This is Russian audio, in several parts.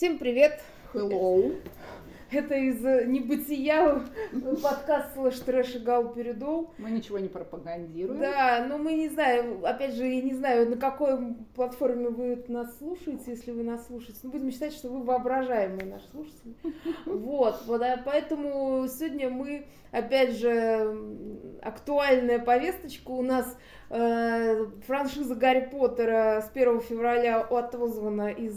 Всем привет! Hello! Это из э, небытия подкаст слэш трэш и гал передол. Мы ничего не пропагандируем. Да, но мы не знаем, опять же, я не знаю, на какой платформе вы нас слушаете, если вы нас слушаете. Ну, будем считать, что вы воображаемые наши слушатели. Вот, вот, а поэтому сегодня мы, опять же, актуальная повесточка у нас франшиза Гарри Поттера с 1 февраля отозвана из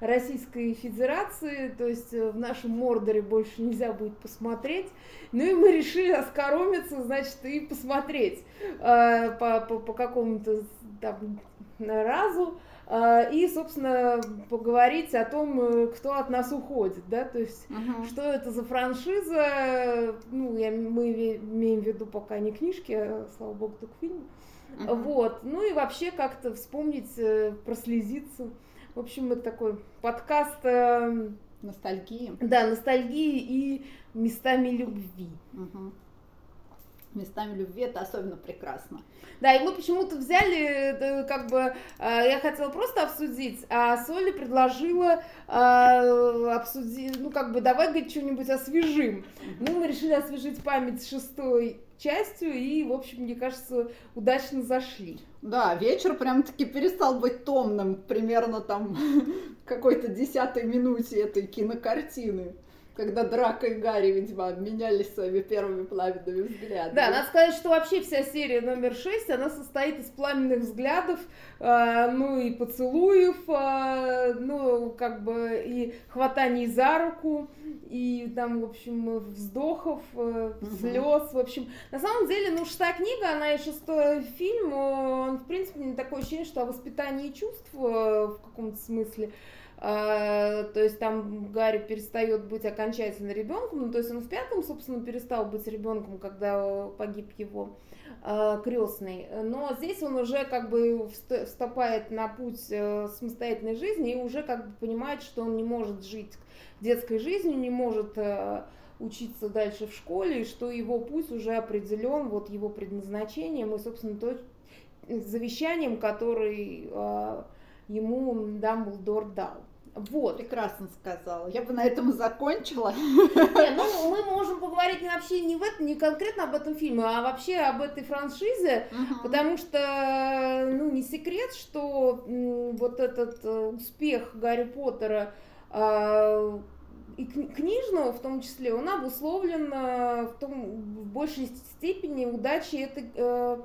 Российской Федерации, то есть э, в нашем Мордоре больше нельзя будет посмотреть. Ну и мы решили оскоромиться, значит, и посмотреть э, по, по, по какому-то там разу и, собственно, поговорить о том, кто от нас уходит, да, то есть, uh-huh. что это за франшиза, ну, я, мы имеем в виду пока не книжки, а, слава богу, только фильмы, Uh-huh. Вот. Ну и вообще как-то вспомнить, э, прослезиться. В общем, это такой подкаст... Э, ностальгии. Да, ностальгии и местами любви. Угу. Местами любви это особенно прекрасно. Да, и мы почему-то взяли, как бы, э, я хотела просто обсудить, а Соли предложила обсудить, ну, как бы, давай, говорит, что-нибудь освежим. Ну, мы решили освежить память шестой частью и, в общем, мне кажется, удачно зашли. Да, вечер прям-таки перестал быть томным примерно там какой-то десятой минуте этой кинокартины когда Драка и Гарри, видимо, обменялись своими первыми пламенными взглядами. Да, надо сказать, что вообще вся серия номер шесть, она состоит из пламенных взглядов, э, ну и поцелуев, э, ну, как бы и хватаний за руку, и там, в общем, вздохов, э, слез, в общем. На самом деле, ну, шестая книга, она и шестой фильм, он, в принципе, не такое ощущение, что о воспитании чувств э, в каком-то смысле. То есть там Гарри перестает быть окончательно ребенком, ну, то есть он в пятом, собственно, перестал быть ребенком, когда погиб его а, крестный. Но здесь он уже как бы вступает на путь э, самостоятельной жизни и уже как бы понимает, что он не может жить детской жизнью, не может э, учиться дальше в школе, и что его путь уже определен вот его предназначением и, собственно, то, завещанием, который а, ему Дамблдор дал. Вот. Прекрасно сказала. Я бы на этом и закончила. Не, ну, мы можем поговорить вообще не, в этом, не конкретно об этом фильме, а вообще об этой франшизе, uh-huh. потому что, ну, не секрет, что вот этот э, успех Гарри Поттера э, и книжного в том числе, он обусловлен э, в, том, в большей степени удачей этой э,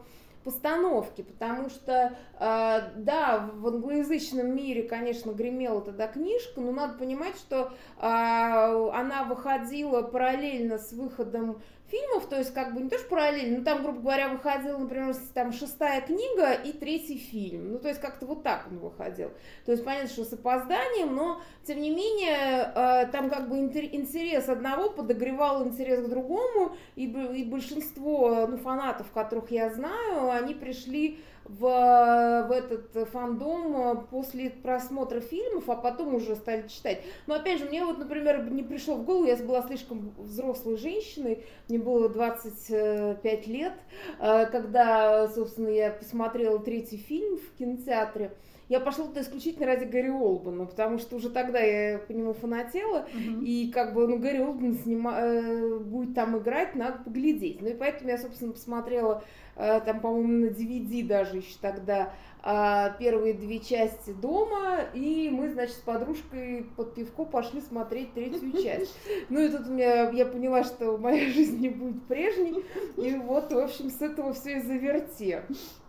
постановки, потому что, э, да, в англоязычном мире, конечно, гремела тогда книжка, но надо понимать, что э, она выходила параллельно с выходом фильмов, то есть как бы не то, что параллельно, но там, грубо говоря, выходила, например, там шестая книга и третий фильм. Ну, то есть как-то вот так он выходил. То есть понятно, что с опозданием, но тем не менее э, там как бы интерес одного подогревал интерес к другому, и, и большинство ну, фанатов, которых я знаю, они пришли в, в этот фандом после просмотра фильмов, а потом уже стали читать. Но опять же, мне вот, например, не пришло в голову, я была слишком взрослой женщиной, мне было 25 лет, э, когда, собственно, я посмотрела третий фильм в кинотеатре. Я пошла туда исключительно ради Гарри Олбана, потому что уже тогда я по нему фанатела, uh-huh. и как бы, ну, Гарри Олбан снима... Э, будет там играть, надо поглядеть. Ну и поэтому я, собственно, посмотрела Э, там, по-моему, на DVD даже еще тогда а, первые две части дома, и мы, значит, с подружкой под пивко пошли смотреть третью часть. Ну и тут у меня, я поняла, что моя жизнь не будет прежней, и вот, в общем, с этого все и заверте.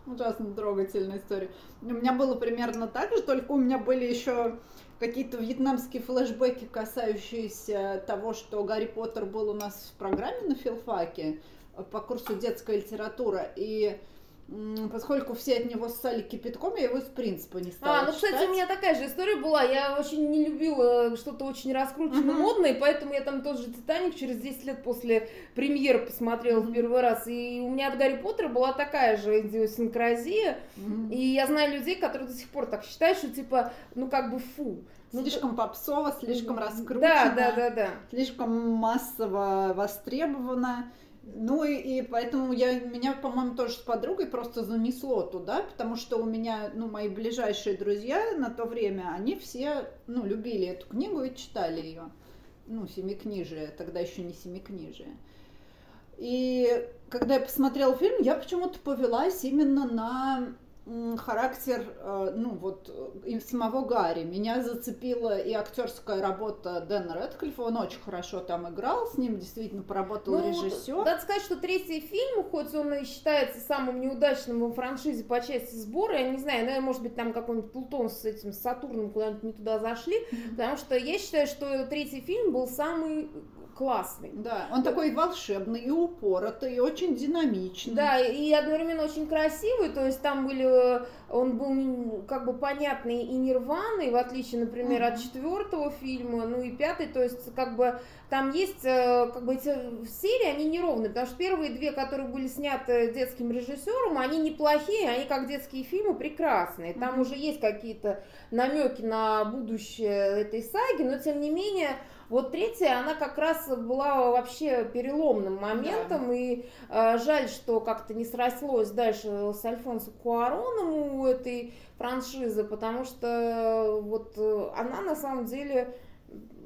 Ужасно трогательная история. У меня было примерно так же, только у меня были еще какие-то вьетнамские флешбеки, касающиеся того, что Гарри Поттер был у нас в программе на филфаке по курсу детская литература. И поскольку все от него ссали кипятком, я его из принципа не стала А, ну, читать. кстати, у меня такая же история была. Я очень не любила что-то очень раскручено uh-huh. модное, поэтому я там тот же «Титаник» через 10 лет после премьеры посмотрела в первый раз. И у меня от «Гарри Поттера» была такая же идиосинкразия. Uh-huh. И я знаю людей, которые до сих пор так считают, что типа, ну как бы фу. Ну, слишком попсово, слишком раскручено. Да, да, да, да. Слишком массово востребовано. Ну и, и поэтому я, меня, по-моему, тоже с подругой просто занесло туда, потому что у меня, ну, мои ближайшие друзья на то время, они все, ну, любили эту книгу и читали ее. Ну, семикнижие, тогда еще не семикнижие. И когда я посмотрела фильм, я почему-то повелась именно на характер, э, ну вот, и самого Гарри. Меня зацепила и актерская работа Дэна Рэдклиффа, он очень хорошо там играл, с ним действительно поработал ну, режиссер. Надо сказать, что третий фильм, хоть он и считается самым неудачным в франшизе по части сбора, я не знаю, наверное, может быть, там какой-нибудь Плутон с этим с Сатурном куда-нибудь не туда зашли, потому что я считаю, что третий фильм был самый классный. Да, он такой волшебный, и упоротый, и очень динамичный. Да, и одновременно очень красивый, то есть там были, он был как бы понятный и нерваный, в отличие, например, mm-hmm. от четвертого фильма, ну и пятый, то есть как бы там есть, э, как бы эти серии, они неровные, потому что первые две, которые были сняты детским режиссером, они неплохие, они как детские фильмы прекрасные, там mm-hmm. уже есть какие-то намеки на будущее этой саги, но тем не менее вот третья, она как раз была вообще переломным моментом, да. и э, жаль, что как-то не срослось дальше с Альфонсо Куароном у этой франшизы, потому что вот она на самом деле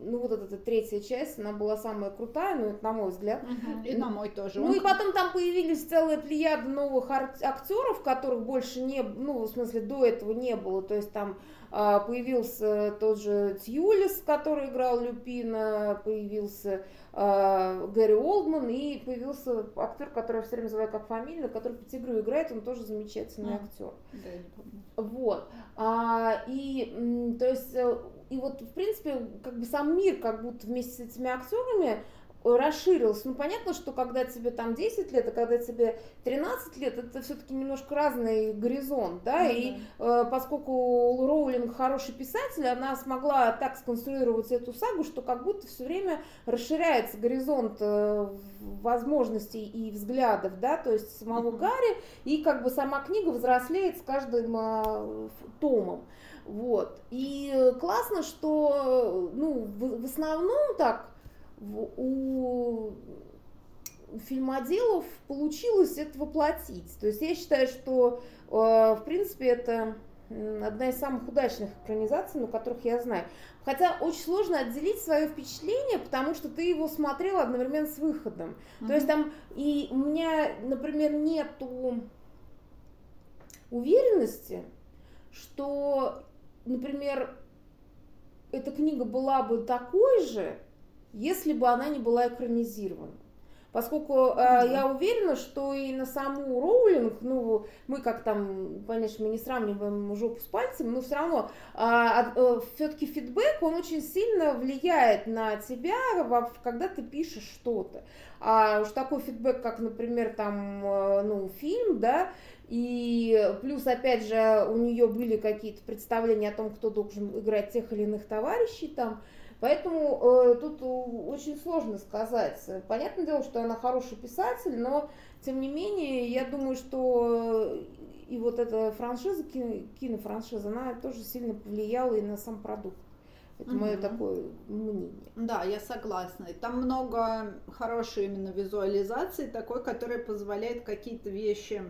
ну вот эта, третья часть, она была самая крутая, ну это на мой взгляд. Угу. И на мой тоже. Ну Он... и потом там появились целые плеяды новых актеров, которых больше не, ну в смысле до этого не было, то есть там появился тот же Тьюлис, который играл Люпина, появился а, Гэри Олдман и появился актер, который я все время называю как фамилия, который по тигру играет, он тоже замечательный а, актер. Да, я не помню. Вот. А, и то есть э, и вот в принципе как бы сам мир как будто вместе с этими актерами расширился. Ну, понятно, что когда тебе там 10 лет, а когда тебе 13 лет, это все-таки немножко разный горизонт, да, mm-hmm. и э, поскольку Роулинг хороший писатель, она смогла так сконструировать эту сагу, что как будто все время расширяется горизонт э, возможностей и взглядов, да, то есть самого mm-hmm. Гарри, и как бы сама книга взрослеет с каждым э, томом. Вот. И классно, что, ну, в, в основном так, у фильмоделов получилось это воплотить. То есть я считаю, что э, в принципе это одна из самых удачных экранизаций, ну, которых я знаю. Хотя очень сложно отделить свое впечатление, потому что ты его смотрел одновременно с выходом. Mm-hmm. То есть там и у меня, например, нету уверенности, что, например, эта книга была бы такой же, если бы она не была экранизирована. Поскольку mm-hmm. э, я уверена, что и на саму Роулинг, ну, мы как там, конечно, мы не сравниваем жопу с пальцем, но все равно э, э, все-таки фидбэк, он очень сильно влияет на тебя, когда ты пишешь что-то. А уж такой фидбэк, как, например, там, э, ну, фильм, да, и плюс, опять же, у нее были какие-то представления о том, кто должен играть тех или иных товарищей там, Поэтому э, тут очень сложно сказать. Понятное дело, что она хороший писатель, но тем не менее, я думаю, что и вот эта франшиза, кино, кинофраншиза, она тоже сильно повлияла и на сам продукт. Это угу. мое такое мнение. Да, я согласна. И там много хорошей именно визуализации, такой, которая позволяет какие-то вещи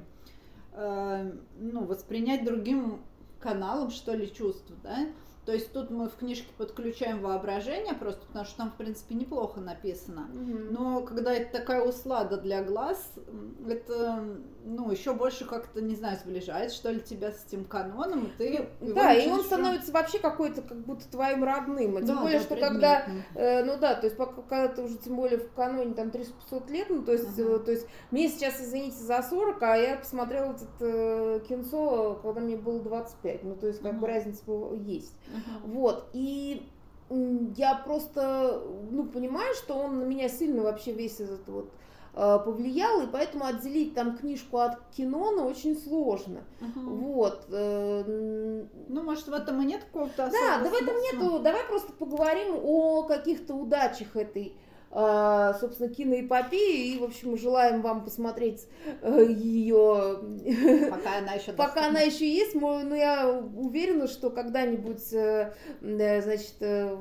э, ну, воспринять другим каналом, что ли, чувств, да. То есть тут мы в книжке подключаем воображение просто, потому что там, в принципе, неплохо написано. Угу. Но когда это такая услада для глаз, это, ну, еще больше как-то, не знаю, сближает, что ли, тебя с этим каноном, и ты... Ну, да, и он становится вообще какой-то, как будто твоим родным. А тем да, более, да, что когда, э, ну да, то есть пока, когда ты уже, тем более, в каноне там 300 лет, ну, то есть, uh-huh. э, то есть мне сейчас, извините, за 40, а я посмотрела это э, кинцо, когда мне было 25. Ну, то есть, как uh-huh. бы разница есть. Uh-huh. Вот, и я просто, ну, понимаю, что он на меня сильно вообще весь этот вот э, повлиял, и поэтому отделить там книжку от кино, ну, очень сложно. Uh-huh. Вот. Э, ну, может, в этом и нет какого-то Да, да в этом нету. Давай просто поговорим о каких-то удачах этой а, собственно, киноэпопеи, и, в общем, желаем вам посмотреть э, ее... Пока она еще Пока она еще есть, но я уверена, что когда-нибудь, э, значит, э,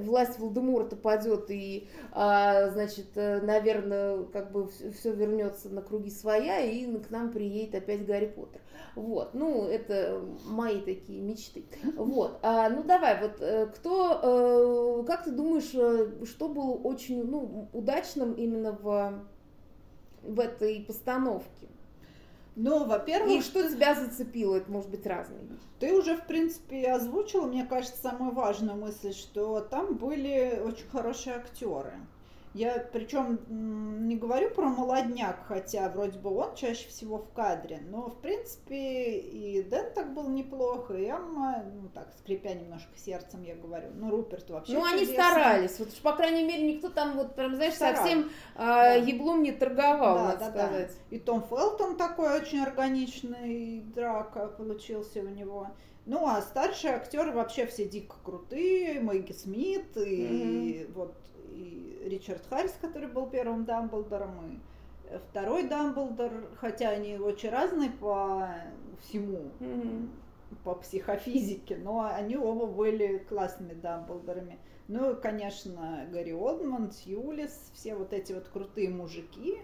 власть Волдеморта падет, и, а, значит, наверное, как бы все вернется на круги своя, и к нам приедет опять Гарри Поттер. Вот, ну, это мои такие мечты. Вот, а, ну давай, вот кто, как ты думаешь, что было очень ну, удачным именно в, в этой постановке? Ну, во-первых... И что ты... тебя зацепило? Это может быть разные Ты уже, в принципе, озвучила, мне кажется, самую важную мысль, что там были очень хорошие актеры. Я причем не говорю про молодняк, хотя вроде бы он чаще всего в кадре, но в принципе и Дэн так был неплохо, и Эмма, ну так, скрипя немножко сердцем, я говорю, ну Руперт вообще Ну чудесный. они старались, вот по крайней мере никто там вот прям, знаешь, Старал. совсем да. э, еблом не торговал, да, надо да, сказать. Да. И Том Фелтон такой очень органичный драка получился у него. Ну, а старшие актеры вообще все дико крутые, Мэгги Смит и mm-hmm. вот и Ричард Харрис, который был первым Дамблдором, и второй Дамблдор, хотя они очень разные по всему, mm-hmm. по психофизике, но они оба были классными Дамблдорами. Ну и, конечно, Гарри Олдман, Сьюлис, все вот эти вот крутые мужики,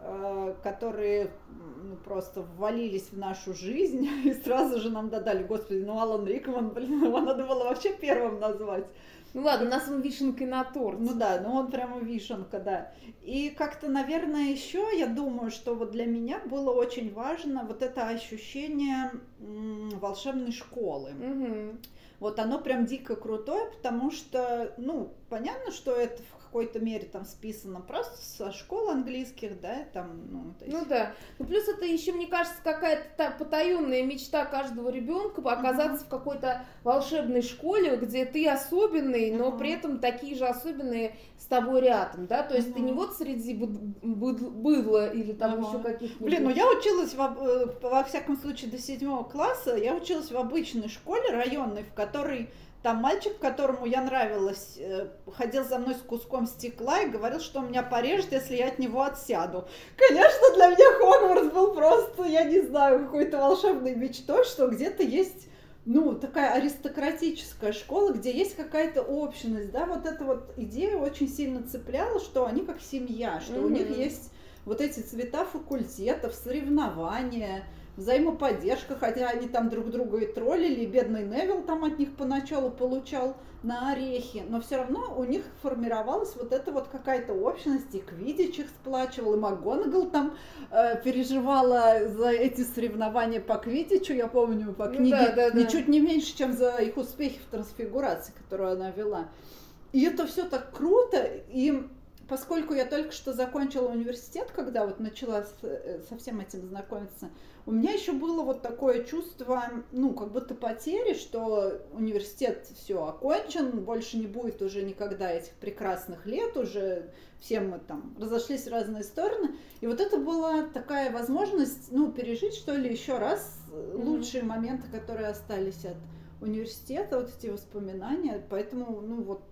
э, которые ну, просто ввалились в нашу жизнь и сразу же нам додали, господи, ну Алан Рикман, блин, его надо было вообще первым назвать. Ну ладно, у нас он вишенкой на торт. Ну да, ну он прямо вишенка, да. И как-то, наверное, еще я думаю, что вот для меня было очень важно вот это ощущение волшебной школы. Угу. Вот оно прям дико крутое, потому что, ну, понятно, что это в какой-то мере там списано просто со школ английских, да, там, ну, то есть... Ну да. Ну плюс это еще, мне кажется, какая-то потаенная мечта каждого ребенка оказаться uh-huh. в какой-то волшебной школе, где ты особенный, но uh-huh. при этом такие же особенные с тобой рядом, да, то есть uh-huh. ты не вот среди быдла или там uh-huh. еще каких-нибудь... Блин, ну я училась, во, э, во всяком случае, до седьмого класса, я училась в обычной школе районной, в которой там мальчик, которому я нравилась, э, ходил за мной с куском стекла и говорил, что меня порежет, если я от него отсяду. Конечно, для меня Хогвартс был просто, я не знаю, какой-то волшебной мечтой, что где-то есть ну, такая аристократическая школа, где есть какая-то общность, да, вот эта вот идея очень сильно цепляла, что они как семья, что mm-hmm. у них есть вот эти цвета факультетов, соревнования, взаимоподдержка, хотя они там друг друга и троллили, и бедный Невил там от них поначалу получал на орехи, но все равно у них формировалась вот эта вот какая-то общность, и Квидич их сплачивал, и МакГонагал там э, переживала за эти соревнования по Квидичу, я помню по ну книге, ну, да, да, да. ничуть не меньше, чем за их успехи в трансфигурации, которую она вела. И это все так круто, и поскольку я только что закончила университет, когда вот начала с, э, со всем этим знакомиться, у меня еще было вот такое чувство, ну, как будто потери, что университет все окончен, больше не будет уже никогда этих прекрасных лет, уже все мы там разошлись в разные стороны. И вот это была такая возможность, ну, пережить, что ли, еще раз лучшие mm-hmm. моменты, которые остались от университета, вот эти воспоминания. Поэтому, ну, вот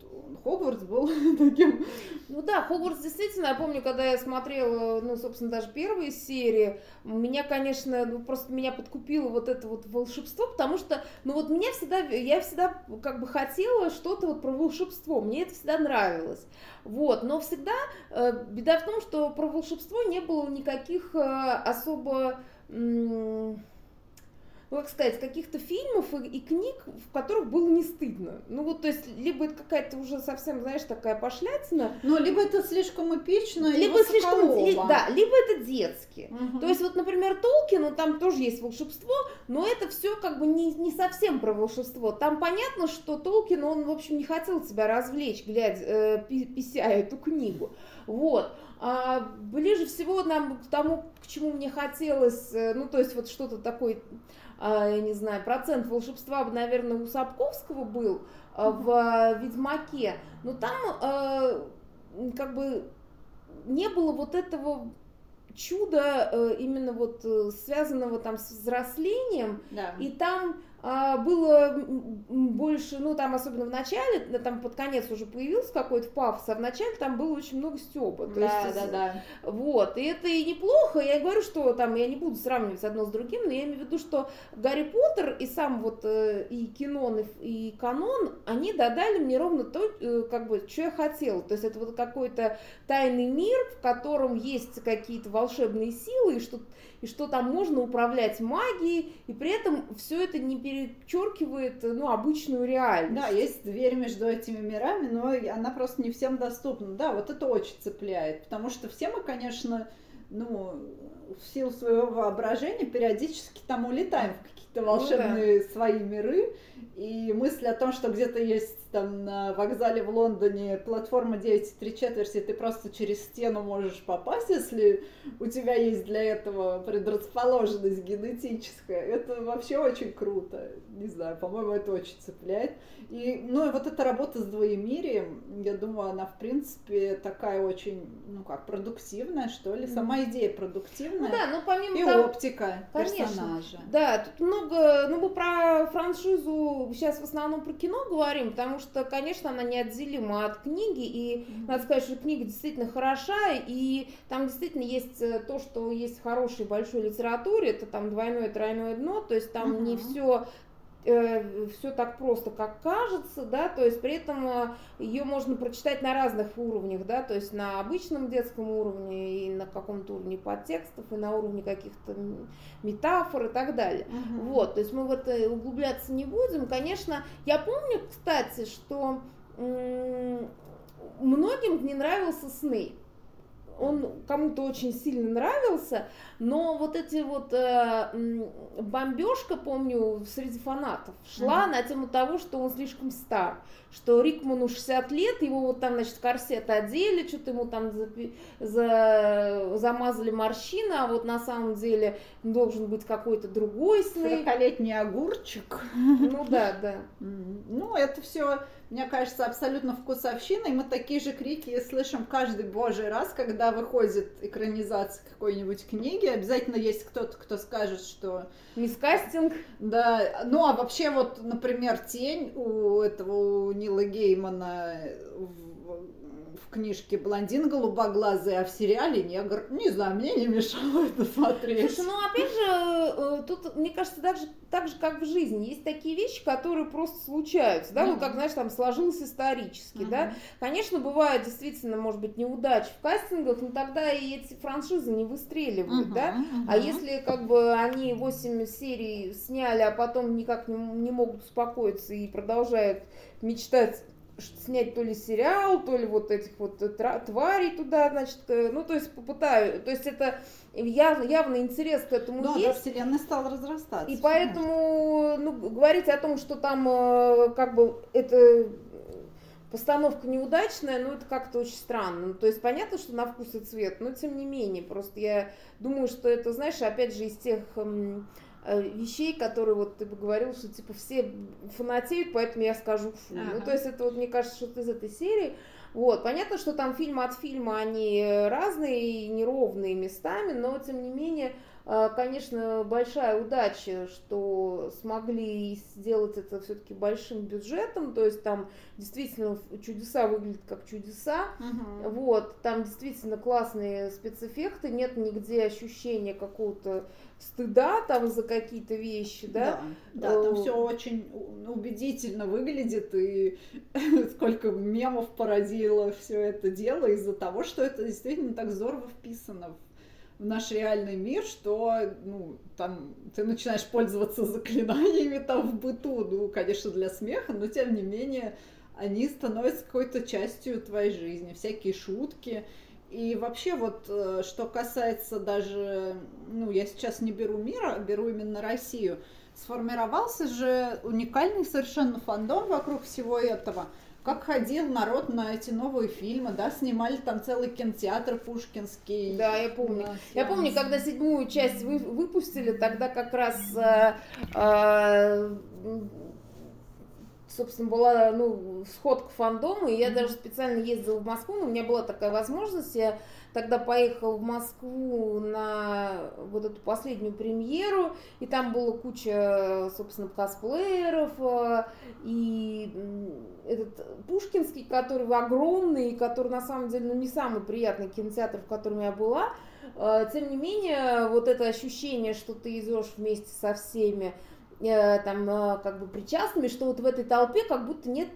Хогвартс был таким. Ну да, Хогвартс действительно, я помню, когда я смотрела, ну, собственно, даже первые серии, меня, конечно, ну, просто меня подкупило вот это вот волшебство, потому что, ну, вот меня всегда, я всегда как бы хотела что-то вот про волшебство, мне это всегда нравилось. Вот, но всегда э, беда в том, что про волшебство не было никаких э, особо... М- ну, как сказать, каких-то фильмов и, и книг, в которых было не стыдно. Ну, вот, то есть, либо это какая-то уже совсем, знаешь, такая пошлятина. Ну, либо это слишком эпично, либо слишком, ли, да, либо это детски. Угу. То есть, вот, например, Толкин, ну, там тоже есть волшебство, но это все как бы не, не совсем про волшебство. Там понятно, что Толкин, он, в общем, не хотел себя развлечь, глядя, э, писая эту книгу. Вот. А ближе всего нам к тому, к чему мне хотелось, э, ну, то есть, вот что-то такое я не знаю, процент волшебства, наверное, у Сапковского был а, в а, Ведьмаке, но там как бы не было вот этого чуда именно вот э, связанного там с взрослением, да. и там а, было больше, ну там особенно в начале, там под конец уже появился какой-то пафос, а в начале там было очень много стёба. Да, есть, да, да. Вот, и это и неплохо, я говорю, что там я не буду сравнивать одно с другим, но я имею в виду, что Гарри Поттер и сам вот э, и кинон, и канон, они додали мне ровно то, э, как бы, что я хотела. То есть это вот какой-то тайный мир, в котором есть какие-то волшебные силы, и что и что там можно управлять магией, и при этом все это не перечеркивает ну, обычную реальность. Да, есть дверь между этими мирами, но она просто не всем доступна. Да, вот это очень цепляет, потому что все мы, конечно, ну, в силу своего воображения периодически там улетаем в какие-то волшебные ну, да. свои миры, и мысль о том, что где-то есть там на вокзале в Лондоне платформа 9,3 четверти, ты просто через стену можешь попасть, если у тебя есть для этого предрасположенность генетическая. Это вообще очень круто. Не знаю, по-моему, это очень цепляет. И, ну, и вот эта работа с двоемирием, я думаю, она, в принципе, такая очень, ну, как, продуктивная, что ли. Сама идея продуктивная. Ну, да, ну, помимо И того, оптика конечно, персонажа. Да, тут много, ну, мы про франшизу сейчас в основном про кино говорим, потому что, конечно, она неотделима от книги, и надо сказать, что книга действительно хороша, и там действительно есть э, то, что есть в хорошей большой литературе, это там двойное, тройное дно, то есть там mm-hmm. не все все так просто, как кажется, да, то есть при этом э, ее можно прочитать на разных уровнях, да, то есть на обычном детском уровне и на каком-то уровне подтекстов, и на уровне каких-то метафор и так далее. Угу. Вот, то есть мы в это углубляться не будем. Конечно, я помню, кстати, что многим не нравился Снейп он кому-то очень сильно нравился, но вот эти вот э, бомбежка, помню, среди фанатов шла mm-hmm. на тему того, что он слишком стар, что Рикману 60 лет, его вот там, значит, корсет одели, что-то ему там за, за, замазали морщины, а вот на самом деле должен быть какой-то другой Снейп. 40-летний огурчик. Ну да, да. Ну, это все мне кажется, абсолютно вкусовщина, и мы такие же крики слышим каждый божий раз, когда выходит экранизация какой-нибудь книги, обязательно есть кто-то, кто скажет, что... Мискастинг. Да, ну а вообще вот, например, «Тень» у этого, у Нила Геймана в книжке блондин голубоглазый, а в сериале негр. Не знаю, мне не мешало это смотреть. Слушай, ну опять же, э, тут, мне кажется, так же, так же, как в жизни, есть такие вещи, которые просто случаются, да, mm-hmm. ну, как, знаешь, там, сложилось исторически, mm-hmm. да. Конечно, бывают действительно, может быть, неудачи в кастингах, но тогда и эти франшизы не выстреливают, mm-hmm. да. Mm-hmm. А если, как бы, они 8 серий сняли, а потом никак не, не могут успокоиться и продолжают мечтать снять то ли сериал, то ли вот этих вот тварей туда, значит, э, ну, то есть попытаю, то есть это явно, явно интерес к этому да, есть. Да, вселенная стала разрастаться. И поэтому, ну, говорить о том, что там, э, как бы, это постановка неудачная, ну, это как-то очень странно. Ну, то есть понятно, что на вкус и цвет, но тем не менее, просто я думаю, что это, знаешь, опять же, из тех вещей, которые вот ты бы говорил, что типа все фанатеют, поэтому я скажу фу. Ага. Ну, то есть это вот, мне кажется, что-то из этой серии. Вот, понятно, что там фильм от фильма, они разные и неровные местами, но тем не менее, э, конечно, большая удача, что смогли сделать это все-таки большим бюджетом, то есть там действительно чудеса выглядят как чудеса, угу. вот, там действительно классные спецэффекты, нет нигде ощущения какого-то стыда там за какие-то вещи, да? Да, да там все очень убедительно выглядит, и сколько мемов породило все это дело из-за того, что это действительно так здорово вписано в наш реальный мир, что, ну, там, ты начинаешь пользоваться заклинаниями там в быту, ну, конечно, для смеха, но тем не менее, они становятся какой-то частью твоей жизни, всякие шутки, и вообще вот, э, что касается даже, ну, я сейчас не беру мира, беру именно Россию, сформировался же уникальный совершенно фандом вокруг всего этого. Как ходил народ на эти новые фильмы, да, снимали там целый кинотеатр пушкинский. Да, я помню. Я помню, когда седьмую часть вы, выпустили, тогда как раз э, э, собственно, была, ну, сходка фандома, и я даже специально ездила в Москву, у меня была такая возможность, я тогда поехала в Москву на вот эту последнюю премьеру, и там была куча, собственно, косплееров, э, и этот Пушкинский, который огромный, который на самом деле ну, не самый приятный кинотеатр, в котором я была, э, тем не менее, вот это ощущение, что ты идешь вместе со всеми, э, там, как бы причастными, что вот в этой толпе как будто нет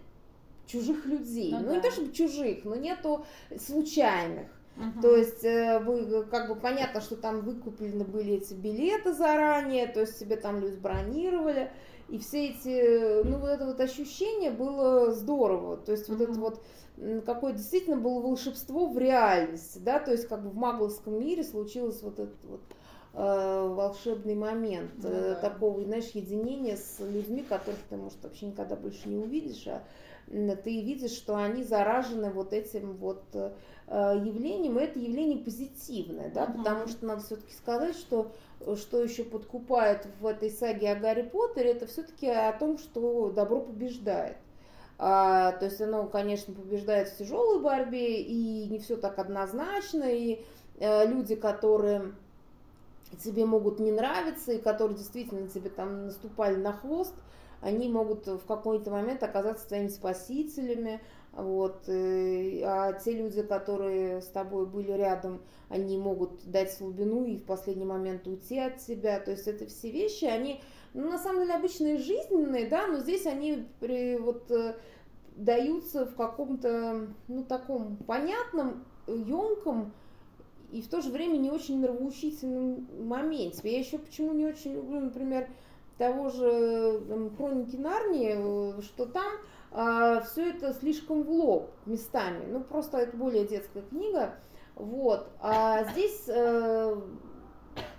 чужих людей. Ну, ну да. не то чтобы чужих, но нету случайных. Угу. То есть э, вы, как бы понятно, что там выкуплены были эти билеты заранее, то есть себе там люди бронировали, и все эти, ну вот это вот ощущение было здорово, то есть угу. вот это вот какое действительно было волшебство в реальности, да, то есть как бы в магловском мире случилось вот этот вот э, волшебный момент ну, э, да. такого, знаешь, единения с людьми, которых ты, может, вообще никогда больше не увидишь, а ты видишь, что они заражены вот этим вот э, явлением, и это явление позитивное, да, uh-huh. потому что надо все-таки сказать, что что еще подкупает в этой саге о Гарри Поттере, это все-таки о том, что добро побеждает. А, то есть оно, конечно, побеждает в тяжелой борьбе, и не все так однозначно, и э, люди, которые тебе могут не нравиться, и которые действительно тебе там наступали на хвост, они могут в какой-то момент оказаться твоими спасителями, вот, э, а те люди, которые с тобой были рядом, они могут дать слабину и в последний момент уйти от тебя, то есть это все вещи, они, ну, на самом деле, обычные жизненные, да, но здесь они при, вот, э, даются в каком-то, ну, таком понятном, емком, и в то же время не очень нравоучительном моменте. Я еще почему не очень люблю, например, того же там, Хроники Нарнии, э, что там а, все это слишком в лоб местами. Ну, просто это более детская книга. Вот. А здесь э,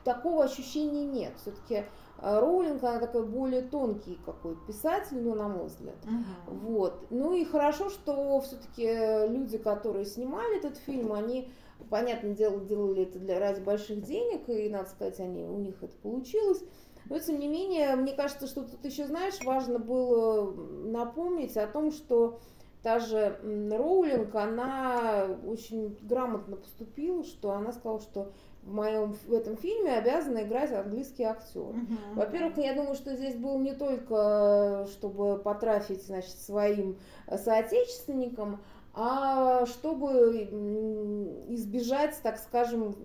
такого ощущения нет. Все-таки э, Роулинг, она такой более тонкий какой писатель, ну, на мой взгляд. Uh-huh. Вот. Ну и хорошо, что все-таки люди, которые снимали этот фильм, они, понятное дело, делали это для ради больших денег, и, надо сказать, они, у них это получилось. Но, тем не менее, мне кажется, что тут еще, знаешь, важно было напомнить о том, что та же Роулинг, она очень грамотно поступила, что она сказала, что в моем в этом фильме обязаны играть английский актер. Uh-huh. Во-первых, я думаю, что здесь был не только чтобы потрафить, значит, своим соотечественникам, а чтобы избежать, так скажем,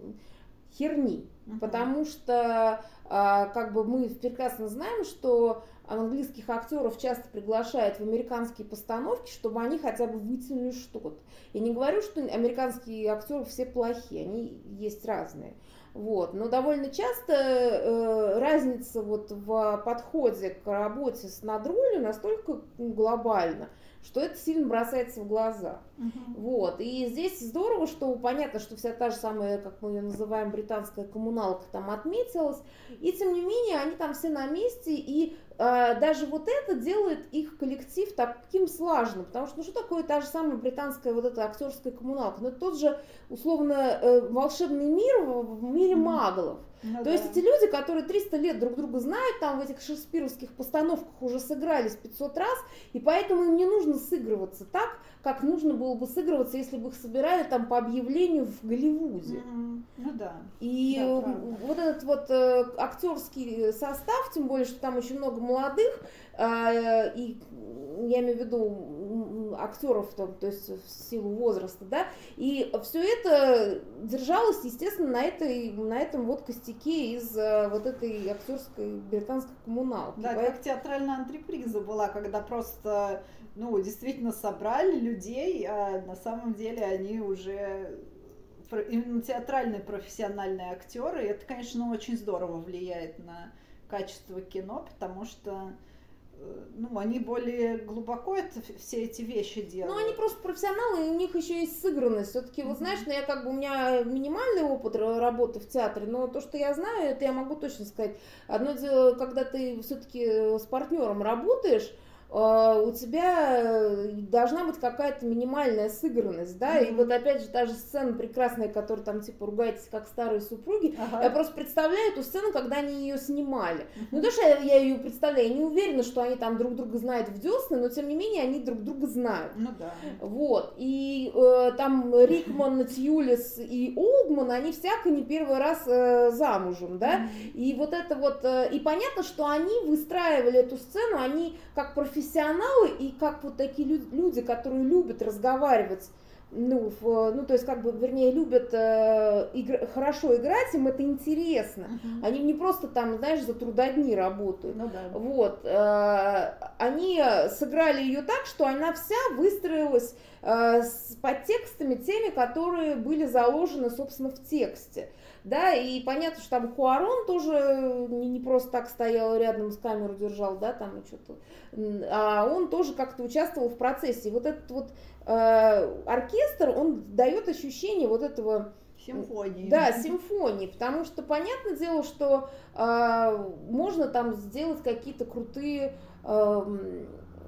херни. Uh-huh. Потому что а, как бы мы прекрасно знаем, что английских актеров часто приглашают в американские постановки, чтобы они хотя бы вытянули что-то. Я не говорю, что американские актеры все плохие, они есть разные. Вот. Но довольно часто э, разница вот в подходе к работе с надролью настолько глобальна, что это сильно бросается в глаза. Uh-huh. Вот. И здесь здорово, что понятно, что вся та же самая, как мы ее называем, британская коммуналка там отметилась. И тем не менее, они там все на месте, и э, даже вот это делает их коллектив таким слаженным. Потому что ну что такое та же самая британская вот эта актерская коммуналка? Ну это тот же, условно, э, волшебный мир в, в мире uh-huh. маглов. Ну, То да. есть эти люди, которые 300 лет друг друга знают, там в этих шекспировских постановках уже сыгрались 500 раз, и поэтому им не нужно сыгрываться так, как нужно было бы сыгрываться, если бы их собирали там по объявлению в Голливуде. Mm-hmm. Ну да. И да, вот этот вот э, актерский состав, тем более, что там очень много молодых, э, и я имею в виду актеров, там, то есть в силу возраста, да, и все это держалось, естественно, на, этой, на этом вот костяке из э, вот этой актерской британской коммуналки. Да, Поэтому... как театральная антреприза была, когда просто, ну, действительно собрали людей, а на самом деле они уже именно театральные профессиональные актеры, и это, конечно, очень здорово влияет на качество кино, потому что ну, они более глубоко это, все эти вещи делают. Ну, они просто профессионалы, и у них еще есть сыгранность. Все-таки, вот знаешь, ну, я как бы, у меня минимальный опыт работы в театре, но то, что я знаю, это я могу точно сказать. Одно дело, когда ты все-таки с партнером работаешь, э, у тебя должна быть какая-то минимальная сыгранность, да, mm-hmm. и вот опять же та же сцена прекрасная, которая там типа ругаетесь как старые супруги, ага. я просто представляю эту сцену, когда они ее снимали. Mm-hmm. Ну, то, что я, я ее представляю, я не уверена, что они там друг друга знают в десны, но тем не менее они друг друга знают. Ну да. Вот, и э, там Рикман, Тьюлис и Олдман, они всяко не первый раз э, замужем, да, mm-hmm. и вот это вот, э, и понятно, что они выстраивали эту сцену, они как профессионалы и как вот такие люди, которые любят разговаривать ну, в, ну, то есть, как бы, вернее, любят э, игр, хорошо играть, им это интересно. Uh-huh. Они не просто там, знаешь, за трудодни работают. Ну, да. Вот. Э, они сыграли ее так, что она вся выстроилась с подтекстами теми, которые были заложены, собственно, в тексте да, и понятно, что там Куарон тоже не, не просто так стоял рядом с камеру держал, да, там и что-то, а он тоже как-то участвовал в процессе. И вот этот вот э, оркестр, он дает ощущение вот этого Симфонии. Да, симфонии, потому что понятное дело, что э, можно там сделать какие-то крутые э,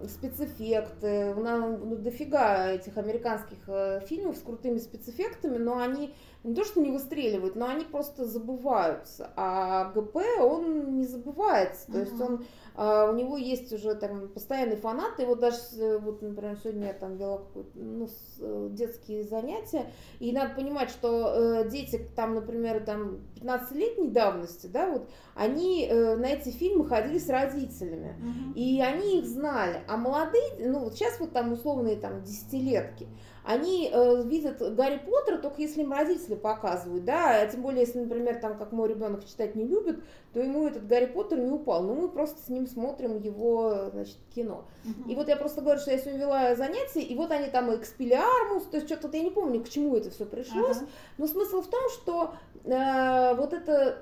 спецэффекты. Ну, дофига этих американских э, фильмов с крутыми спецэффектами, но они не то, что не выстреливают, но они просто забываются. А ГП, он не забывается. То uh-huh. есть он у него есть уже там постоянный фанат, и вот даже, э, вот, например, сегодня я там вела ну, э, детские занятия, и надо понимать, что э, дети там, например, там 15-летней давности, да, вот, они на эти фильмы ходили с родителями, uh-huh. и они их знали, а молодые, ну, вот сейчас вот там условные там десятилетки, они э, видят Гарри Поттера только если им родители показывают, да, а тем более, если, например, там, как мой ребенок читать не любит, то ему этот Гарри Поттер не упал, но мы просто с ним смотрим его, значит, кино. Uh-huh. И вот я просто говорю, что я сегодня вела занятия, и вот они там экспелиармус, то есть что-то я не помню, к чему это все пришлось, uh-huh. но смысл в том, что э, вот это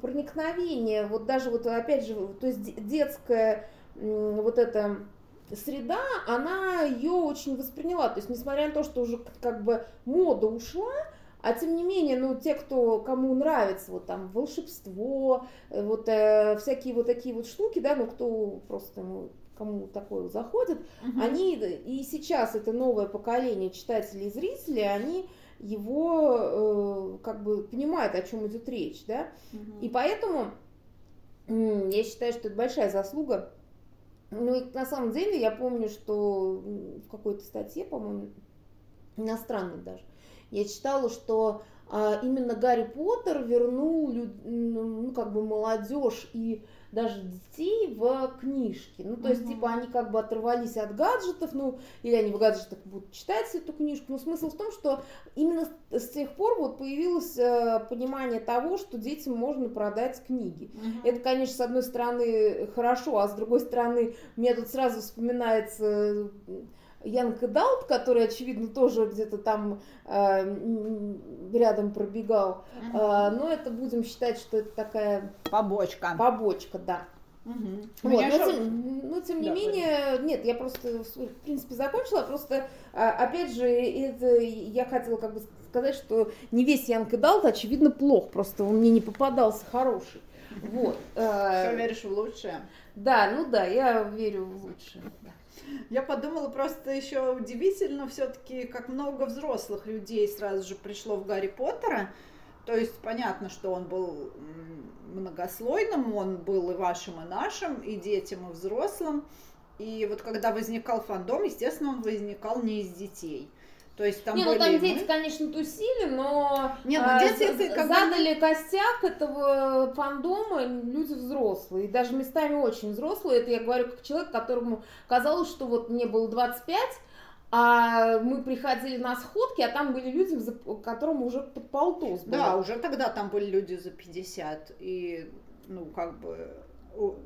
проникновение, вот даже вот опять же, то есть детское вот это среда, она ее очень восприняла. То есть, несмотря на то, что уже как бы мода ушла, а тем не менее, ну, те, кто, кому нравится вот там волшебство, э, вот э, всякие вот такие вот штуки, да, ну, кто просто, ну, кому такое заходит, uh-huh. они и сейчас это новое поколение читателей и зрителей, они его э, как бы понимают, о чем идет речь, да, uh-huh. и поэтому э, я считаю, что это большая заслуга ну и на самом деле я помню, что в какой-то статье, по-моему, иностранной даже, я читала, что а, именно Гарри Поттер вернул ну, как бы молодежь и даже детей в книжки. Ну, то есть, uh-huh. типа, они как бы оторвались от гаджетов, ну, или они в гаджетах будут читать эту книжку. Но смысл в том, что именно с тех пор вот появилось э, понимание того, что детям можно продать книги. Uh-huh. Это, конечно, с одной стороны хорошо, а с другой стороны, мне тут сразу вспоминается Янка Далт, который, очевидно, тоже где-то там э, рядом пробегал. Uh-huh. Э, но это будем считать, что это такая... Побочка. Побочка, да. Угу. Вот, но, еще... тем, но тем не да, менее, да. нет, я просто в принципе закончила, просто а, опять же, это, я хотела как бы сказать, что не весь Янка Далт, очевидно, плох, просто он мне не попадался хороший. Вот. Все веришь в лучшее? Да, ну да, я верю в лучшее. Я подумала, просто еще удивительно все-таки, как много взрослых людей сразу же пришло в Гарри Поттера. То есть понятно, что он был многослойным, он был и вашим, и нашим, и детям, и взрослым. И вот когда возникал фандом, естественно, он возникал не из детей. То есть там не, были ну там дети, конечно, тусили, но, не, ну, дети а, это задали бы... костяк этого фандома люди взрослые, и даже местами очень взрослые. Это я говорю как человек, которому казалось, что вот мне было 25, а мы приходили на сходки, а там были люди, которым уже под полтос было. Да, уже тогда там были люди за 50, и, ну, как бы,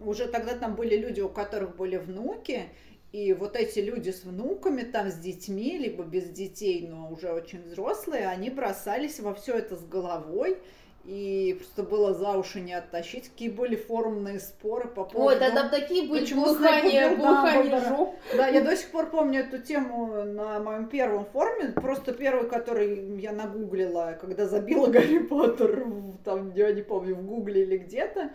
уже тогда там были люди, у которых были внуки, и вот эти люди с внуками, там с детьми, либо без детей, но уже очень взрослые, они бросались во все это с головой. И просто было за уши не оттащить. Какие были форумные споры по поводу... Ой, да там такие были булхания, булхания жоп. Да, я до сих пор помню эту тему на моем первом форуме. Просто первый, который я нагуглила, когда забила Гарри Поттер, там, я не помню, в гугле или где-то.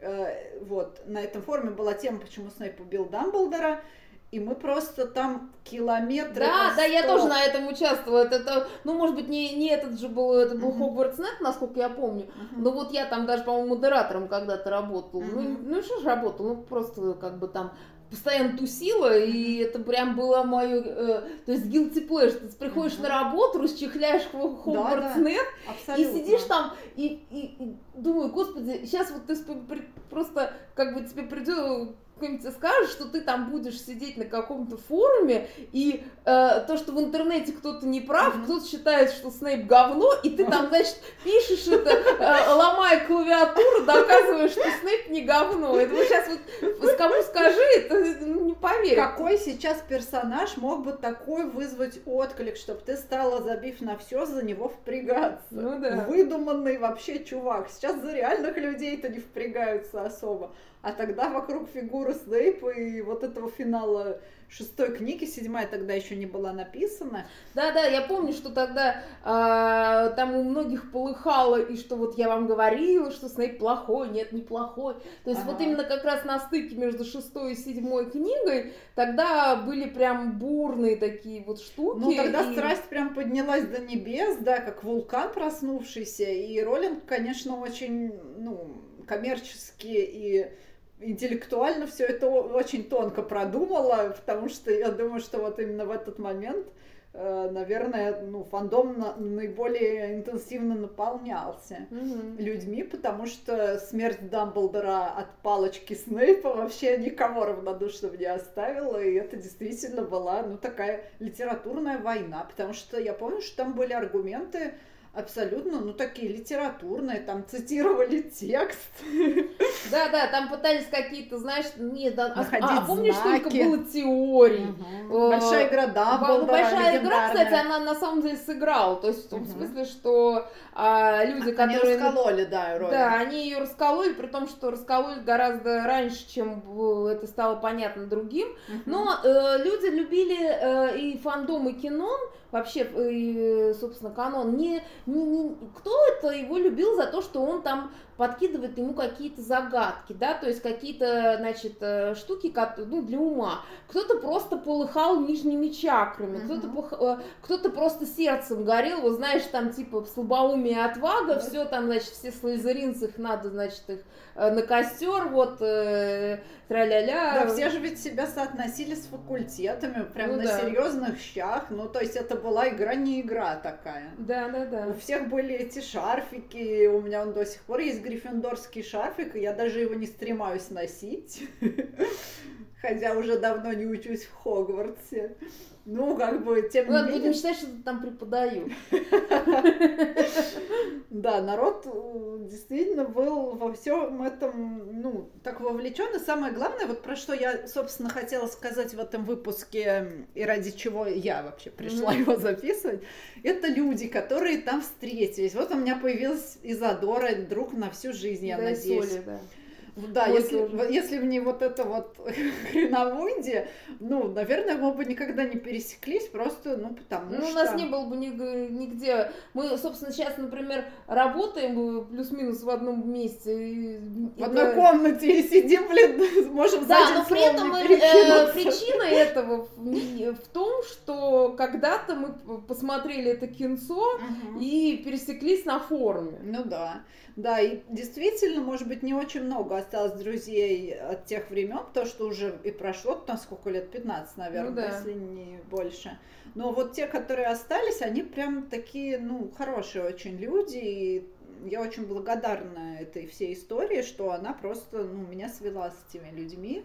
э, вот, на этом форуме была тема, почему Снейп убил Дамблдора, и мы просто там километры. Да, да, я тоже на этом участвовала. Это, это, ну, может быть, не, не этот же был, это был uh-huh. Хогвартс-нет, насколько я помню. Uh-huh. Но вот я там даже, по-моему, модератором когда-то работал. Uh-huh. Ну, ну, что же работал? Ну, просто как бы там постоянно тусила, и это прям было мое, э, то есть guilty pleasure. Ты приходишь uh-huh. на работу, расчехляешь Хогвартс.нет, да, да. и сидишь там, и, и, и думаю, господи, сейчас вот ты просто, как бы тебе придет кто-нибудь скажет, что ты там будешь сидеть на каком-то форуме, и э, то, что в интернете кто-то не прав, mm-hmm. кто-то считает, что Снейп говно, и ты там, значит, пишешь это, э, ломая клавиатуру, доказываешь, что Снейп не говно. Это вот сейчас вот кому скажи, это ну, не поверь. Какой сейчас персонаж мог бы такой вызвать отклик, чтобы ты стала, забив на все, за него впрягаться? Ну да. Выдуманный вообще чувак. Сейчас за реальных людей-то не впрягаются особо. А тогда вокруг фигуры Снейпа и вот этого финала шестой книги, седьмая тогда еще не была написана. Да-да, я помню, что тогда э, там у многих полыхало, и что вот я вам говорила, что Снейп плохой, нет, не плохой. То есть ага. вот именно как раз на стыке между шестой и седьмой книгой тогда были прям бурные такие вот штуки. Ну тогда и... страсть прям поднялась до небес, да, как вулкан проснувшийся, и Роллинг, конечно, очень, ну, коммерчески и интеллектуально все это очень тонко продумала, потому что я думаю, что вот именно в этот момент, э, наверное, ну, фандом наиболее интенсивно наполнялся mm-hmm. людьми, потому что смерть Дамблдора от палочки Снейпа вообще никого равнодушным не оставила, и это действительно была, ну, такая литературная война, потому что я помню, что там были аргументы, абсолютно, ну, такие литературные, там цитировали текст. Да, да, там пытались какие-то, знаешь, нет, да, а, а помнишь, знаки. сколько было теорий? Угу. Большая игра, да, ну, Большая игра, кстати, она на самом деле сыграла, то есть угу. в смысле, что а, люди, которые... Они раскололи, да, роль. Да, они ее раскололи, при том, что раскололи гораздо раньше, чем это стало понятно другим, угу. но э, люди любили э, и фандом, и кино, вообще, и, собственно, канон, не не, не, кто это его любил за то, что он там подкидывает ему какие-то загадки, да, то есть какие-то, значит, э, штуки, ну, для ума. Кто-то просто полыхал нижними чакрами, uh-huh. кто-то, э, кто-то просто сердцем горел, вот знаешь, там типа слабоумие отвага, uh-huh. все там, значит, все слайзеринцы, их надо, значит, их э, на костер, вот, э, тра-ля-ля. Да, все же ведь себя соотносили с факультетами, прям ну, на да. серьезных щах, ну, то есть это была игра не игра такая. Да, да, да. У всех были эти шарфики, у меня он до сих пор есть гриффиндорский шарфик, и я даже его не стремаюсь носить, хотя уже давно не учусь в Хогвартсе. Ну, как бы, тем ну, не менее... будем считать, что там преподаю. Да, народ э, действительно был во всем этом, ну, так вовлечен. И самое главное, вот про что я, собственно, хотела сказать в этом выпуске, и ради чего я вообще пришла его записывать, это люди, которые там встретились. Вот у меня появилась Изадора, друг на всю жизнь, я надеюсь. Да, если, если бы не вот это вот хреновунье, ну, наверное, мы бы никогда не пересеклись, просто, ну, потому ну, что... у нас не было бы нигде... Мы, собственно, сейчас, например, работаем плюс-минус в одном месте. В одной комнате и сидим, блин, можем Да, но при этом э, причина этого в, в том, что когда-то мы посмотрели это кинцо угу. и пересеклись на форуме. Ну да. Да, и действительно, может быть, не очень много осталось друзей от тех времен, то, что уже и прошло, там сколько лет, 15, наверное, ну, да. если не больше. Но вот те, которые остались, они прям такие, ну, хорошие очень люди, и я очень благодарна этой всей истории, что она просто, ну, меня свела с этими людьми.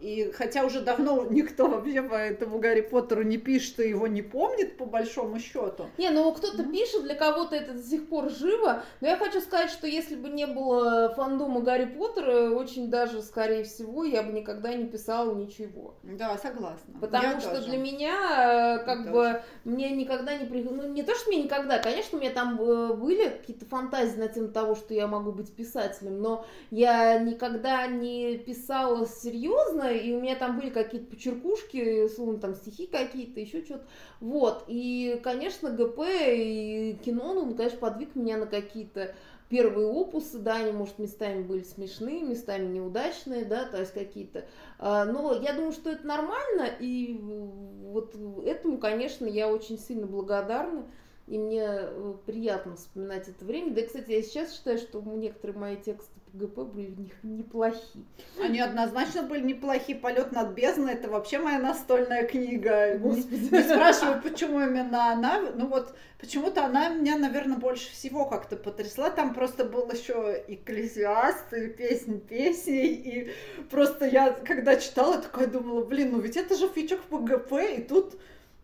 И хотя уже давно никто вообще по этому Гарри Поттеру не пишет и его не помнит, по большому счету. Не, ну кто-то mm-hmm. пишет, для кого-то это до сих пор живо. Но я хочу сказать, что если бы не было фандома Гарри Поттера, очень даже, скорее всего, я бы никогда не писала ничего. Да, согласна. Потому я что тоже. для меня, э, как я бы, тоже. мне никогда не при... Ну, не то, что мне никогда, конечно, у меня там э, были какие-то фантазии на тему того, что я могу быть писателем, но я никогда не писала серьезно, и у меня там были какие-то почеркушки, словно там стихи какие-то, еще что-то. Вот, и, конечно, ГП и кино, ну, конечно, подвиг меня на какие-то первые опусы, да, они, может, местами были смешные, местами неудачные, да, то есть какие-то. А, но я думаю, что это нормально, и вот этому, конечно, я очень сильно благодарна и мне э, приятно вспоминать это время. Да, кстати, я сейчас считаю, что некоторые мои тексты по ГП были неплохие. Они однозначно были неплохие. Полет над бездной это вообще моя настольная книга. Господи. Не, спрашиваю, почему именно она. Ну вот почему-то она меня, наверное, больше всего как-то потрясла. Там просто был еще и Экклезиаст, и песнь песней. И просто я, когда читала, такая думала, блин, ну ведь это же фичок по ГП, и тут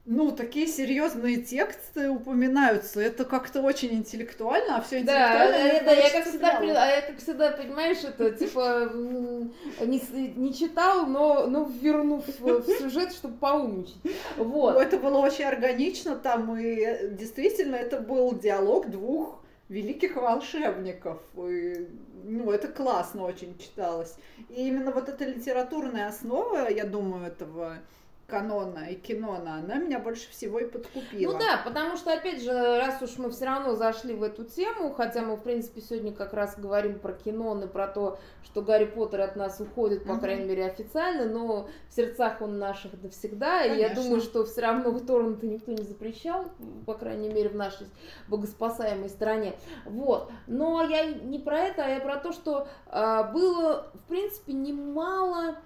ну, такие серьезные тексты упоминаются. Это как-то очень интеллектуально, а все интеллектуально. Да, это, я как всегда, а я как всегда, понимаешь, это типа не, не читал, но, но вернув в, в сюжет, чтобы поумничать. Вот. Ну, это было очень органично там, и действительно это был диалог двух великих волшебников. И, ну, это классно очень читалось. И именно вот эта литературная основа, я думаю, этого канона и кинона, она меня больше всего и подкупила. Ну да, потому что, опять же, раз уж мы все равно зашли в эту тему, хотя мы, в принципе, сегодня как раз говорим про кинон и про то, что Гарри Поттер от нас уходит, по угу. крайней мере, официально, но в сердцах он наших навсегда, Конечно. и я думаю, что все равно в торренты никто не запрещал, по крайней мере, в нашей богоспасаемой стране. Вот. Но я не про это, а я про то, что э, было, в принципе, немало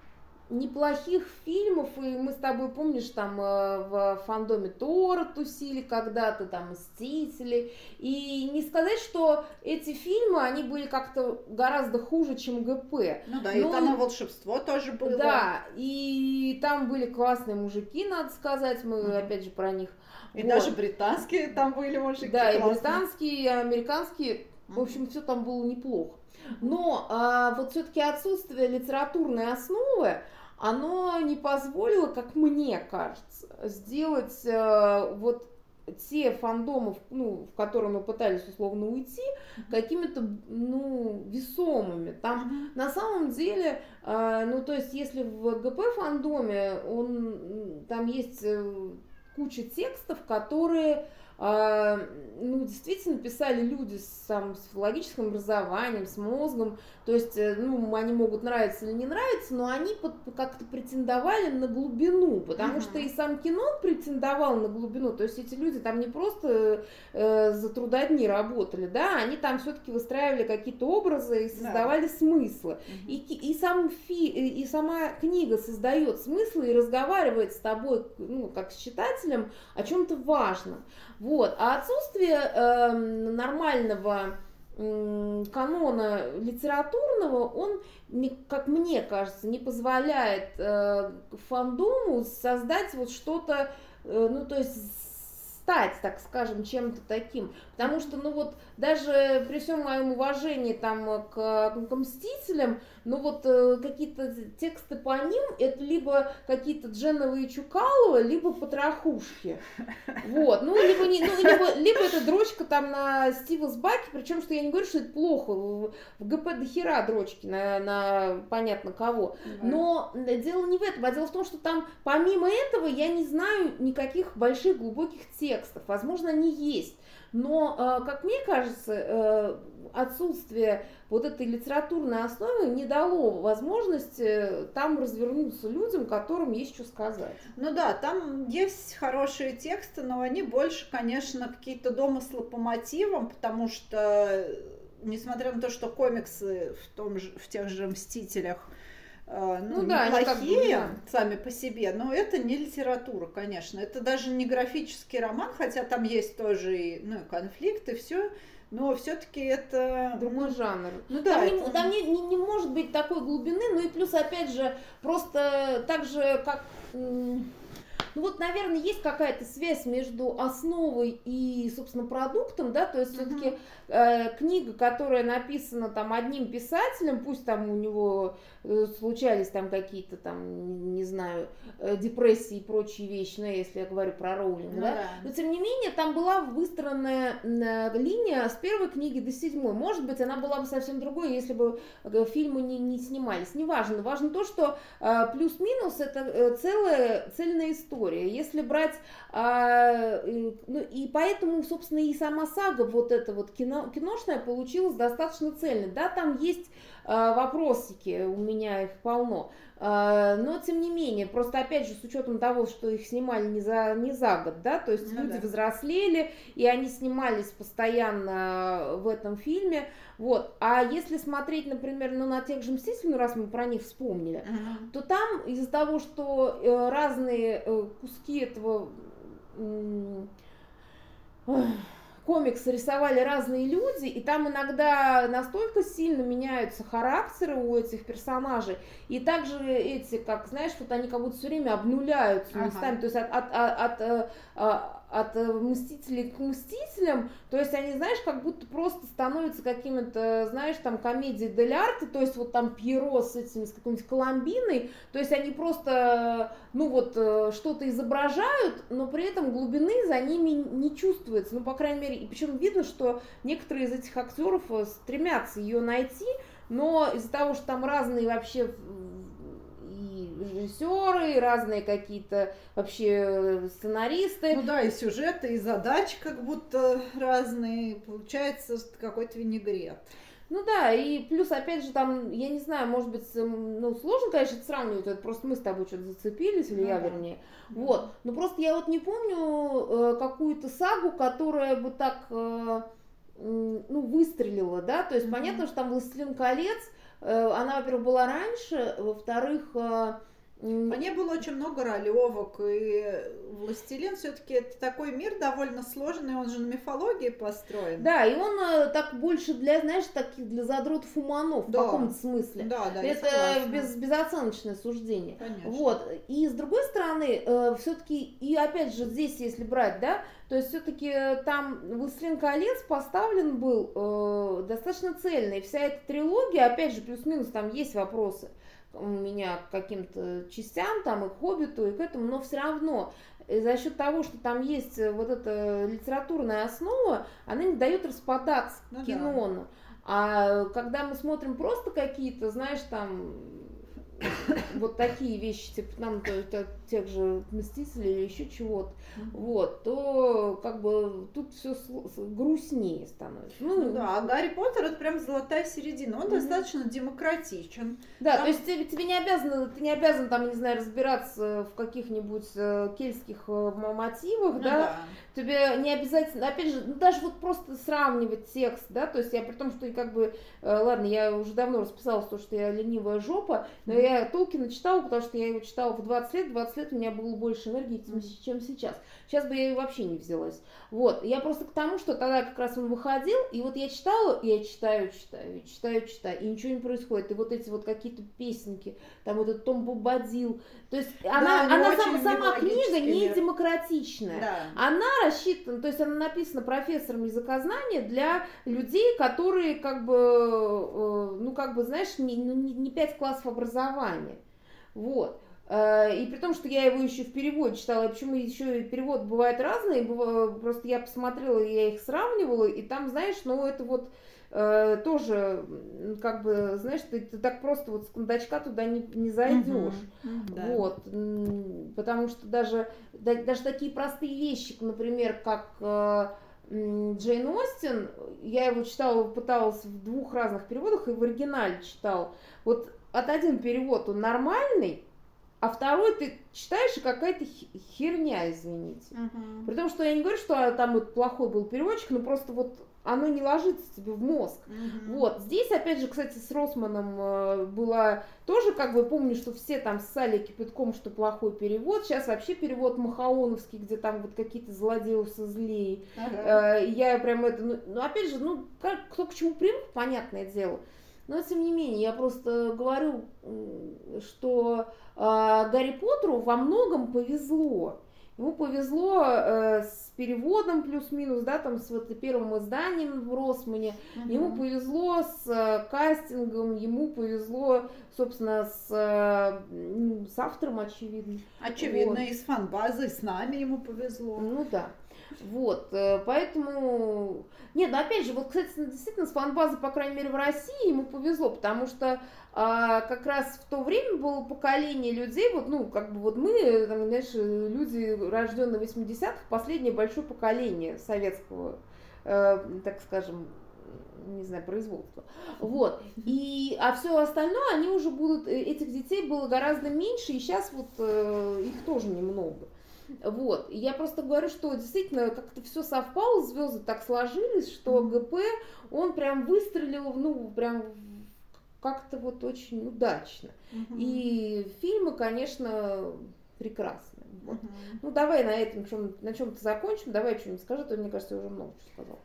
неплохих фильмов, и мы с тобой, помнишь, там э, в фандоме Тора тусили когда-то, там Мстители, и не сказать, что эти фильмы, они были как-то гораздо хуже, чем ГП. Ну да, Но... и там и волшебство тоже было. Да, и там были классные мужики, надо сказать, мы mm-hmm. опять же про них. И вот. даже британские там были мужики. Да, классные. и британские, и американские, в общем, все там было неплохо. Но а, вот все-таки отсутствие литературной основы, оно не позволило, как мне кажется, сделать э, вот те фандомы, ну, в которые мы пытались условно уйти, какими-то, ну, весомыми. Там на самом деле, э, ну, то есть, если в ГП фандоме, он, там есть э, куча текстов, которые ну, действительно писали люди с, там, с филологическим образованием, с мозгом, то есть, э, ну, они могут нравиться или не нравиться, но они как-то претендовали на глубину, потому uh-huh. что и сам кино претендовал на глубину, то есть эти люди там не просто э, за трудодни работали, да, они там все-таки выстраивали какие-то образы и создавали да. смыслы. Uh-huh. И, и, сам фи, и сама книга создает смыслы и разговаривает с тобой, ну, как с читателем, о чем-то важном. Вот. А отсутствие э, нормального э, канона литературного, он, как мне кажется, не позволяет э, фандому создать вот что-то, э, ну, то есть стать, так скажем, чем-то таким. Потому что, ну вот, даже при всем моем уважении там к, к Мстителям, ну вот э, какие-то тексты по ним, это либо какие-то Дженовые Чукалова, либо Потрохушки. Вот, ну либо, не, ну, либо, либо это дрочка там на Стива Сбаки, причем, что я не говорю, что это плохо, в, в ГП до хера дрочки на, на понятно кого. Но дело не в этом, а дело в том, что там помимо этого я не знаю никаких больших глубоких текстов. Возможно, они есть. Но, э, как мне кажется, э, отсутствие вот этой литературной основы не дало возможности там развернуться людям, которым есть что сказать. Ну да, там есть хорошие тексты, но они больше, конечно, какие-то домыслы по мотивам, потому что, несмотря на то, что комиксы в, том же, в тех же «Мстителях» ну, ну да, неплохие как да. сами по себе, но это не литература, конечно. Это даже не графический роман, хотя там есть тоже и ну, конфликты, все но все-таки это другой жанр. Ну да, там, это... не, там не, не, не может быть такой глубины, ну и плюс опять же просто так же как ну вот, наверное, есть какая-то связь между основой и, собственно, продуктом, да, то есть все-таки э, книга, которая написана там одним писателем, пусть там у него э, случались там какие-то там, не знаю, э, депрессии и прочие вещи, ну, если я говорю про Роулинг, ну, да? да, но тем не менее там была выстроенная э, линия с первой книги до седьмой. Может быть, она была бы совсем другой, если бы э, фильмы не, не снимались. Неважно. Важно то, что э, плюс-минус это э, целая цельная история история. Если брать, а, ну и поэтому, собственно, и сама сага вот эта вот кино, киношная получилась достаточно цельной. Да, там есть а, вопросики, у меня их полно. А, но, тем не менее, просто, опять же, с учетом того, что их снимали не за, не за год, да, то есть ну, люди да. взрослели, и они снимались постоянно в этом фильме, вот. А если смотреть, например, ну, на тех же «Мстителей», ну, раз мы про них вспомнили, uh-huh. то там из-за того, что э, разные э, куски этого комикс рисовали разные люди, и там иногда настолько сильно меняются характеры у этих персонажей, и также эти, как, знаешь, вот они как будто все время обнуляются ага. местами, то есть от, от, от, от, от э, мстителей к мстителям, то есть они, знаешь, как будто просто становятся какими-то, знаешь, там комедии дель арте, то есть вот там Пьеро с этими, с какой-нибудь Коломбиной, то есть они просто, ну вот, э, что-то изображают, но при этом глубины за ними не чувствуется, ну, по крайней мере, и причем видно, что некоторые из этих актеров э, стремятся ее найти, но из-за того, что там разные вообще режиссеры, и разные какие-то вообще сценаристы. Ну да, и сюжеты, и задачи как будто разные. Получается какой-то винегрет. Ну да, и плюс, опять же, там, я не знаю, может быть, ну, сложно, конечно, сравнивать, это просто мы с тобой что-то зацепились, или ну, я, да. вернее. Вот, но просто я вот не помню э, какую-то сагу, которая бы так, э, ну, выстрелила, да, то есть mm-hmm. понятно, что там «Властелин колец», э, она, во-первых, была раньше, во-вторых, э, ней было очень много ролевок, и «Властелин» все-таки это такой мир довольно сложный, он же на мифологии построен. Да, и он э, так больше для, знаешь, таких для задротов уманов да. в каком-то смысле. Да, да, Это без, безоценочное суждение. Конечно. Вот. И с другой стороны, э, все-таки, и опять же здесь, если брать, да, то есть все-таки там «Властелин колец» поставлен был э, достаточно цельно, и вся эта трилогия, опять же, плюс-минус, там есть вопросы меня к каким-то частям, там и к «Хоббиту», и к этому, но все равно э, за счет того, что там есть э, вот эта литературная основа, она не дает распадаться ну, кино. Да. А когда мы смотрим просто какие-то, знаешь, там вот такие вещи, типа нам то, то, тех же Мстителей или еще чего-то, mm-hmm. вот, то как бы тут все грустнее становится. Ну, ну да, а Гарри Поттер это прям золотая середина, он mm-hmm. достаточно демократичен. Да, Там... то есть тебе, тебе не обязано, ты не обязан там, не знаю, разбираться в каких-нибудь э, кельтских э, мотивах, ну, да? да, тебе не обязательно, опять же, ну, даже вот просто сравнивать текст, да, то есть я при том, что как бы, э, ладно, я уже давно расписалась, то, что я ленивая жопа, но mm-hmm. я Толкина читала, потому что я его читала в 20 лет, 20 лет у меня было больше энергии, чем сейчас. Сейчас бы я ее вообще не взялась. Вот, я просто к тому, что тогда как раз он выходил, и вот я читала, я читаю, читаю, читаю, читаю, и ничего не происходит. И вот эти вот какие-то песенки, там вот этот Том Бобадил, то есть да, она, она сам, сама книга не демократичная. Да. Она рассчитана, то есть она написана профессором языкознания для людей, которые как бы, э, ну как бы, знаешь, не, ну, не, не 5 классов образования. Вот. Э, и при том, что я его еще в переводе читала, почему еще и перевод бывает разный, просто я посмотрела, я их сравнивала, и там, знаешь, ну это вот э, тоже, как бы, знаешь, ты, ты так просто вот с кондачка туда не, не зайдешь. Uh-huh. Uh-huh. Вот. Потому что даже, да, даже такие простые вещи, например, как э, Джейн Остин, я его читала, пыталась в двух разных переводах и в оригинале читал. Вот от один перевод он нормальный, а второй ты читаешь и какая-то херня, извините. Uh-huh. При том, что я не говорю, что там вот плохой был переводчик, но просто вот оно не ложится тебе в мозг. Uh-huh. Вот. Здесь, опять же, кстати, с Росманом э, было тоже, как бы, помню, что все там ссали кипятком, что плохой перевод. Сейчас вообще перевод Махаоновский, где там вот какие-то злодеусы злее. Uh-huh. Э, я прям это, ну, ну, опять же, ну, как, кто к чему привык, понятное дело. Но, тем не менее, я просто говорю, что э, Гарри Поттеру во многом повезло. Ему повезло э, с переводом плюс-минус, да, там с вот первым изданием в Росмане. Угу. Ему повезло с э, кастингом, ему повезло, собственно, с, э, с автором, очевидно. Очевидно, вот. и с фанбазой, с нами ему повезло. Ну да. Вот, э, поэтому... Нет, ну опять же, вот, кстати, действительно, с фан-базой, по крайней мере, в России ему повезло, потому что а, как раз в то время было поколение людей, вот, ну, как бы вот мы, там, знаешь, люди, рожденные в 80-х, последнее большое поколение советского, э, так скажем, не знаю, производства. Вот. И, а все остальное, они уже будут, э, этих детей было гораздо меньше, и сейчас вот э, их тоже немного. Вот. Я просто говорю, что действительно как-то все совпало, звезды так сложились, что ГП, он прям выстрелил, ну, прям как-то вот очень удачно. Угу. И фильмы, конечно, прекрасные. Вот. Угу. Ну, давай на этом чем, на чем-то закончим. Давай что-нибудь скажи, то, мне кажется, я уже много чего сказала.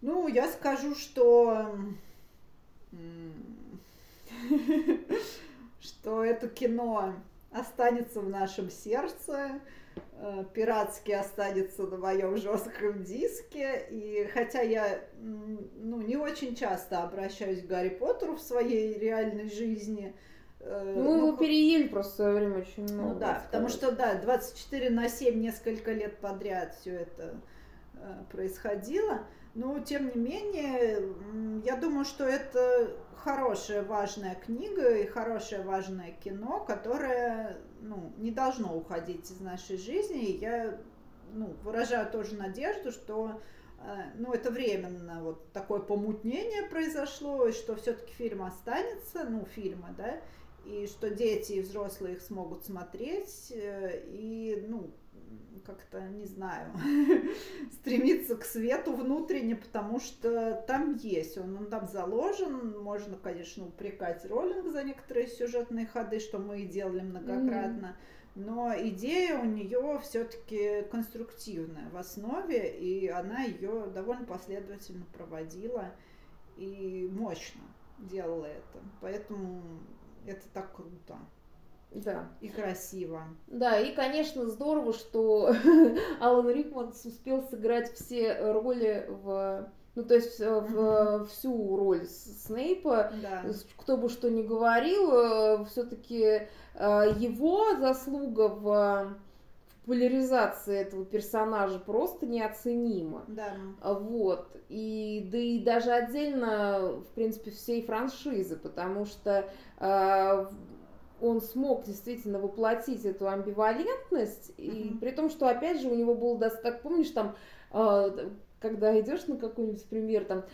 Ну, я скажу, что что это кино останется в нашем сердце, э, пиратски останется на моем жестком диске. И хотя я ну, не очень часто обращаюсь к Гарри Поттеру в своей реальной жизни, э, ну, мы его переели просто в свое время очень ну много. Ну да, потому что, да, 24 на 7 несколько лет подряд все это э, происходило. Но, тем не менее, я думаю, что это хорошая, важная книга и хорошее, важное кино, которое ну, не должно уходить из нашей жизни. И я ну, выражаю тоже надежду, что э, ну, это временно вот такое помутнение произошло, и что все-таки фильм останется, ну, фильмы, да, и что дети и взрослые их смогут смотреть, э, и, ну, как-то, не знаю, стремиться к свету внутренне, потому что там есть, он, он там заложен, можно, конечно, упрекать Роллинг за некоторые сюжетные ходы, что мы и делали многократно, mm-hmm. но идея у нее все-таки конструктивная в основе, и она ее довольно последовательно проводила и мощно делала это, поэтому это так круто. Да. И красиво. Да, и, конечно, здорово, что Алан Рикман успел сыграть все роли в ну, то есть э, в, всю роль Снейпа, да. кто бы что ни говорил, э, все-таки э, его заслуга в популяризации этого персонажа просто неоценима. Да. Вот. И, да и даже отдельно, в принципе, всей франшизы, потому что он смог действительно воплотить эту амбивалентность, mm-hmm. и при том, что, опять же, у него был, как помнишь, там, э, когда идешь на какой-нибудь пример, там,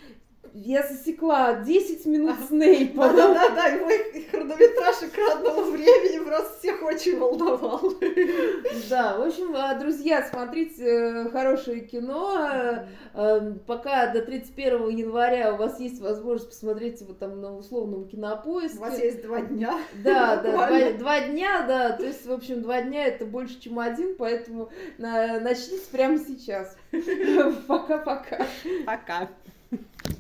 я засекла 10 минут Снейпа. Да-да-да, и мой хронометраж экранного времени просто всех очень волновал. Да, в общем, а, друзья, смотрите э, хорошее кино. Э, пока до 31 января у вас есть возможность посмотреть его там на условном кинопоиске. У вас есть два дня. Да, да, два, два дня, да. То есть, в общем, два дня это больше, чем один, поэтому начните прямо сейчас. Пока-пока. Пока. -пока. Пока.